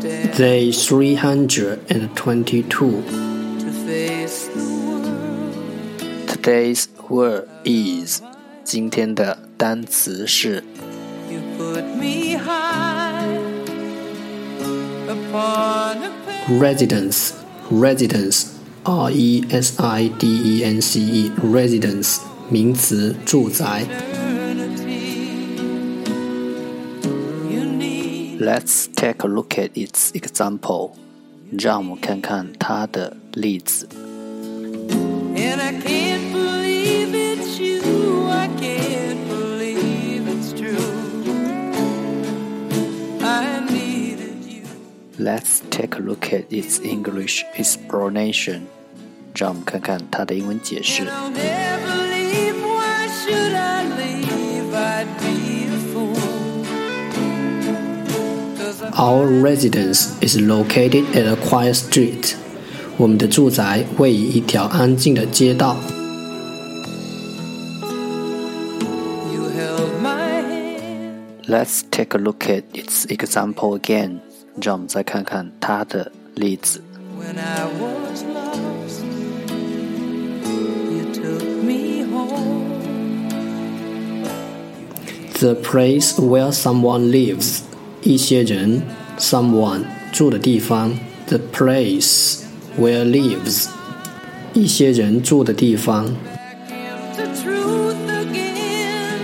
Day three hundred and twenty-two. to face the world. Today's word is 今天的单词是 You put me high upon a residence. Residence. R E S I D E N C E. Residence. 名词，住宅。 Let's take a look at its example. 让我们看看它的例子。 And I can't believe it's you. I can't believe it's true. I needed you. Let's take a look at its English explanation. 让我们看看它的英文解释 And。I'll never Our residence is located at a quiet street. 我们的住宅位于一条安静的街道。 you held my hand. Let's take a look at its example again. 让我们再看看它的例子。 When I was lost, you took me home. The place where someone lives. 一些人，someone 住的地方。The place where lives. 一些人住的地方。 Back into truth again.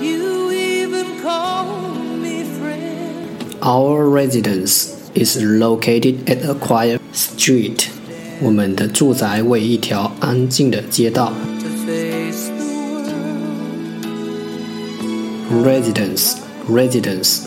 You even called me friend. Our residence is located at a quiet street. 我们的住宅位于一条安静的街道。 To face the world. Residence, residence